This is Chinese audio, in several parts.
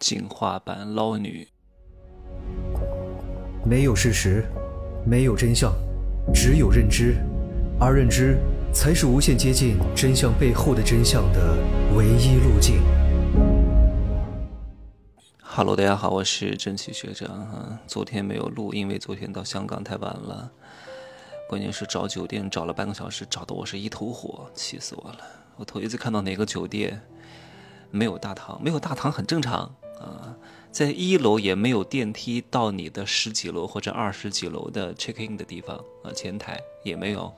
进化版捞女。没有事实，没有真相，只有认知，而认知才是无限接近真相背后的真相的唯一路径。Hello，大家好，我是蒸汽学长哈。昨天没有录，因为昨天到香港太晚了，关键是找酒店找了半个小时，找的我是一头火，气死我了。我头一次看到哪个酒店没有大堂，没有大堂很正常啊。在一楼也没有电梯到你的十几楼或者二十几楼的 check in 的地方啊，前台也没有，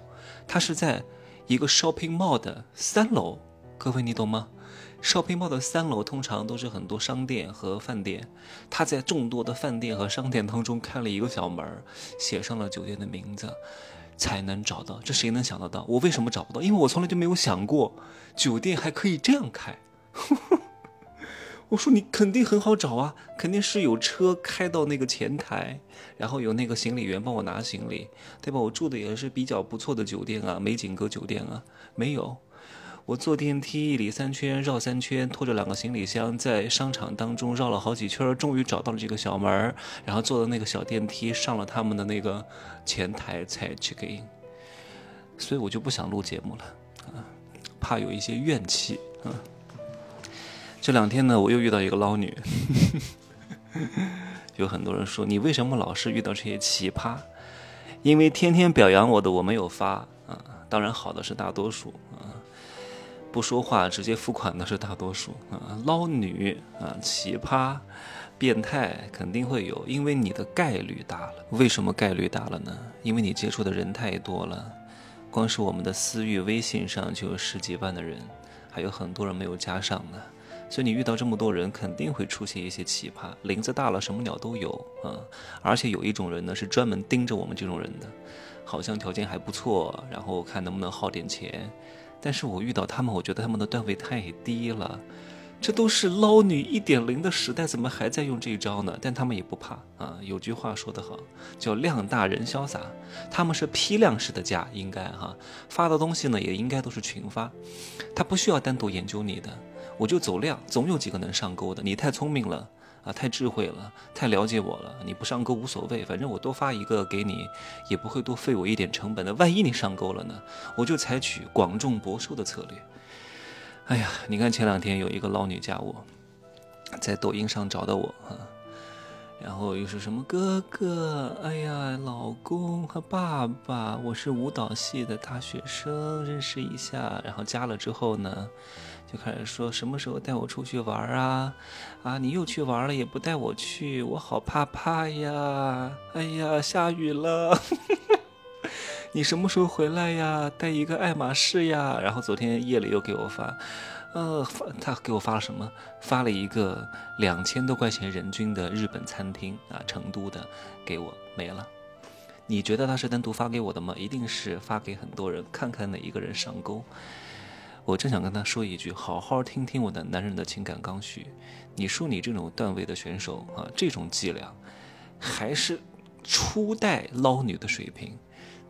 它是在一个 shopping mall 的三楼，各位你懂吗？shopping mall 的三楼通常都是很多商店和饭店，它在众多的饭店和商店当中开了一个小门，写上了酒店的名字，才能找到。这谁能想得到？我为什么找不到？因为我从来就没有想过酒店还可以这样开。我说你肯定很好找啊，肯定是有车开到那个前台，然后有那个行李员帮我拿行李，对吧？我住的也是比较不错的酒店啊，美景阁酒店啊，没有。我坐电梯里三圈绕三圈，拖着两个行李箱在商场当中绕了好几圈，终于找到了这个小门然后坐的那个小电梯上了他们的那个前台才 check in。所以我就不想录节目了啊，怕有一些怨气啊。这两天呢，我又遇到一个捞女，有很多人说你为什么老是遇到这些奇葩？因为天天表扬我的我没有发啊，当然好的是大多数啊，不说话直接付款的是大多数啊，捞女啊，奇葩、变态肯定会有，因为你的概率大了。为什么概率大了呢？因为你接触的人太多了，光是我们的私域微信上就有十几万的人，还有很多人没有加上呢。所以你遇到这么多人，肯定会出现一些奇葩。林子大了，什么鸟都有啊！而且有一种人呢，是专门盯着我们这种人的，好像条件还不错，然后看能不能耗点钱。但是我遇到他们，我觉得他们的段位太低了。这都是捞女一点零的时代，怎么还在用这一招呢？但他们也不怕啊！有句话说得好，叫量大人潇洒。他们是批量式的加，应该哈发的东西呢，也应该都是群发，他不需要单独研究你的。我就走量，总有几个能上钩的。你太聪明了啊，太智慧了，太了解我了。你不上钩无所谓，反正我多发一个给你，也不会多费我一点成本的。万一你上钩了呢？我就采取广种博收的策略。哎呀，你看前两天有一个捞女加我，在抖音上找到我啊，然后又是什么哥哥，哎呀，老公和爸爸，我是舞蹈系的大学生，认识一下。然后加了之后呢？就开始说什么时候带我出去玩啊？啊，你又去玩了也不带我去，我好怕怕呀！哎呀，下雨了，你什么时候回来呀？带一个爱马仕呀！然后昨天夜里又给我发，呃，发他给我发了什么？发了一个两千多块钱人均的日本餐厅啊，成都的，给我没了。你觉得他是单独发给我的吗？一定是发给很多人，看看哪一个人上钩。我正想跟他说一句：好好听听我的男人的情感刚需。你说你这种段位的选手啊，这种伎俩，还是初代捞女的水平，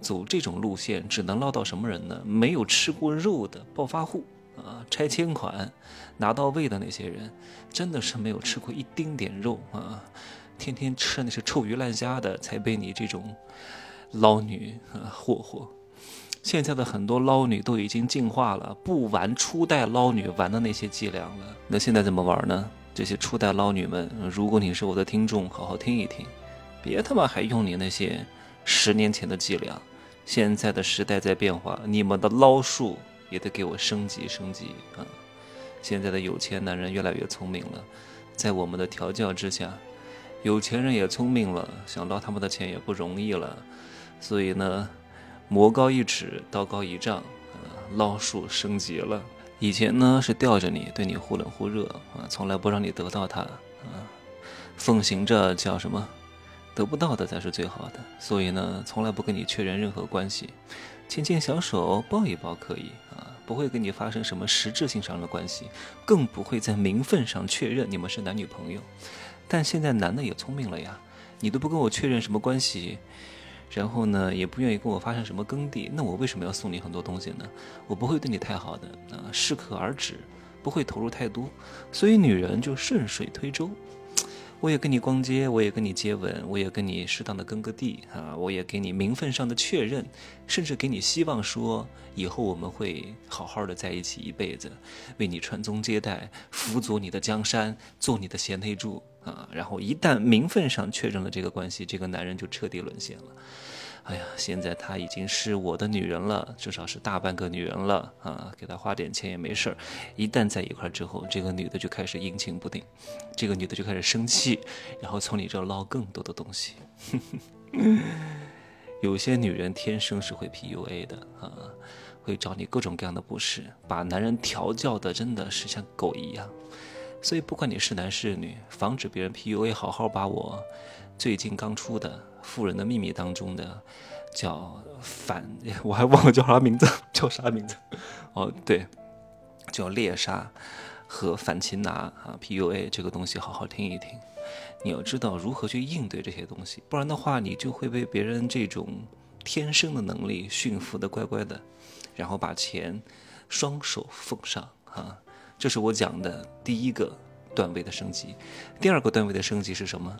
走这种路线只能捞到什么人呢？没有吃过肉的暴发户啊，拆迁款拿到位的那些人，真的是没有吃过一丁点肉啊，天天吃那些臭鱼烂虾的，才被你这种捞女啊霍霍。现在的很多捞女都已经进化了，不玩初代捞女玩的那些伎俩了。那现在怎么玩呢？这些初代捞女们，如果你是我的听众，好好听一听，别他妈还用你那些十年前的伎俩。现在的时代在变化，你们的捞术也得给我升级升级啊！现在的有钱男人越来越聪明了，在我们的调教之下，有钱人也聪明了，想捞他们的钱也不容易了。所以呢。魔高一尺，道高一丈，啊，捞术升级了。以前呢是吊着你，对你忽冷忽热啊，从来不让你得到它啊，奉行着叫什么，得不到的才是最好的。所以呢，从来不跟你确认任何关系，牵牵小手，抱一抱可以啊，不会跟你发生什么实质性上的关系，更不会在名分上确认你们是男女朋友。但现在男的也聪明了呀，你都不跟我确认什么关系。然后呢，也不愿意跟我发生什么耕地，那我为什么要送你很多东西呢？我不会对你太好的，啊，适可而止，不会投入太多，所以女人就顺水推舟。我也跟你逛街，我也跟你接吻，我也跟你适当的耕个地啊，我也给你名分上的确认，甚至给你希望说以后我们会好好的在一起一辈子，为你传宗接代，辅佐你的江山，做你的贤内助啊。然后一旦名分上确认了这个关系，这个男人就彻底沦陷了。哎呀，现在她已经是我的女人了，至少是大半个女人了啊！给她花点钱也没事儿。一旦在一块儿之后，这个女的就开始阴晴不定，这个女的就开始生气，然后从你这儿捞更多的东西。有些女人天生是会 PUA 的啊，会找你各种各样的不是，把男人调教的真的是像狗一样。所以不管你是男是女，防止别人 PUA，好好把我最近刚出的。《富人的秘密》当中的叫反，我还忘了叫啥名字，叫啥名字？哦，对，叫猎杀和反擒拿啊，PUA 这个东西好好听一听。你要知道如何去应对这些东西，不然的话，你就会被别人这种天生的能力驯服的乖乖的，然后把钱双手奉上啊。这是我讲的第一个段位的升级。第二个段位的升级是什么？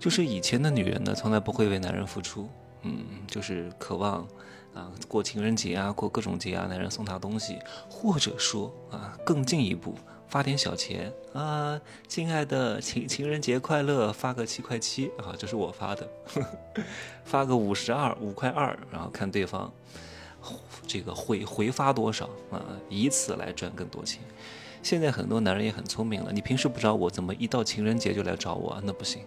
就是以前的女人呢，从来不会为男人付出，嗯，就是渴望，啊，过情人节啊，过各种节啊，男人送她东西，或者说啊，更进一步发点小钱啊，亲爱的情情人节快乐，发个七块七啊，这是我发的，发个五十二五块二，然后看对方这个回回发多少啊，以此来赚更多钱。现在很多男人也很聪明了，你平时不找我，怎么一到情人节就来找我？那不行。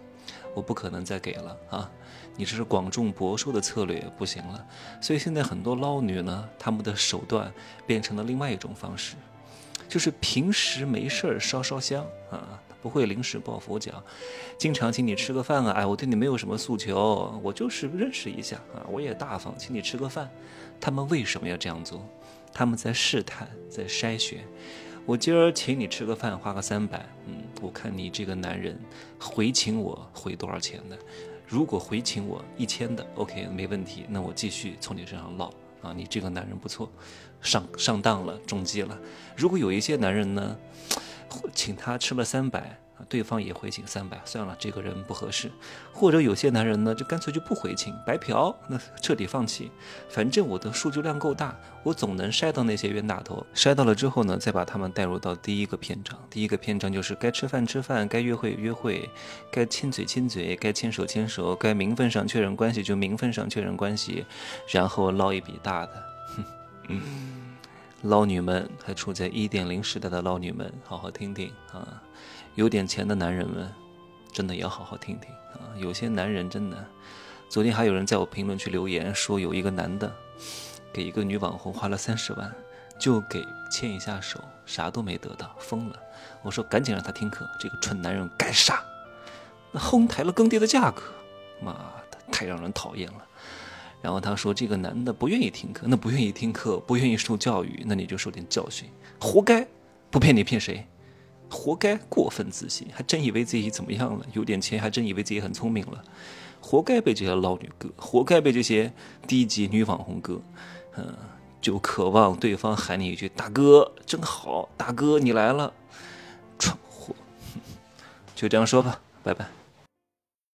我不可能再给了啊！你这是广种薄收的策略，不行了。所以现在很多捞女呢，他们的手段变成了另外一种方式，就是平时没事儿烧烧香啊，不会临时抱佛脚，经常请你吃个饭啊。哎，我对你没有什么诉求，我就是认识一下啊，我也大方，请你吃个饭。他们为什么要这样做？他们在试探，在筛选。我今儿请你吃个饭，花个三百，嗯，我看你这个男人回请我回多少钱的？如果回请我一千的，OK，没问题，那我继续从你身上捞啊，你这个男人不错，上上当了，中计了。如果有一些男人呢，请他吃了三百。对方也回请三百，算了，这个人不合适。或者有些男人呢，就干脆就不回请，白嫖，那彻底放弃。反正我的数据量够大，我总能筛到那些冤大头。筛到了之后呢，再把他们带入到第一个篇章。第一个篇章就是该吃饭吃饭，该约会约会，该亲嘴亲嘴，该牵手牵手，该名分上确认关系就名分上确认关系，然后捞一笔大的。哼 嗯，捞女们还处在一点零时代的捞女们，好好听听啊。有点钱的男人们，真的要好好听听啊！有些男人真的，昨天还有人在我评论区留言说，有一个男的给一个女网红花了三十万，就给牵一下手，啥都没得到，疯了。我说赶紧让他听课，这个蠢男人该杀！那哄抬了更低的价格，妈的，太让人讨厌了。然后他说这个男的不愿意听课，那不愿意听课，不愿意受教育，那你就受点教训，活该！不骗你骗谁？活该过分自信，还真以为自己怎么样了？有点钱，还真以为自己很聪明了，活该被这些捞女哥，活该被这些低级女网红哥，嗯，就渴望对方喊你一句“大哥，真好，大哥你来了”，蠢货，就这样说吧，拜拜。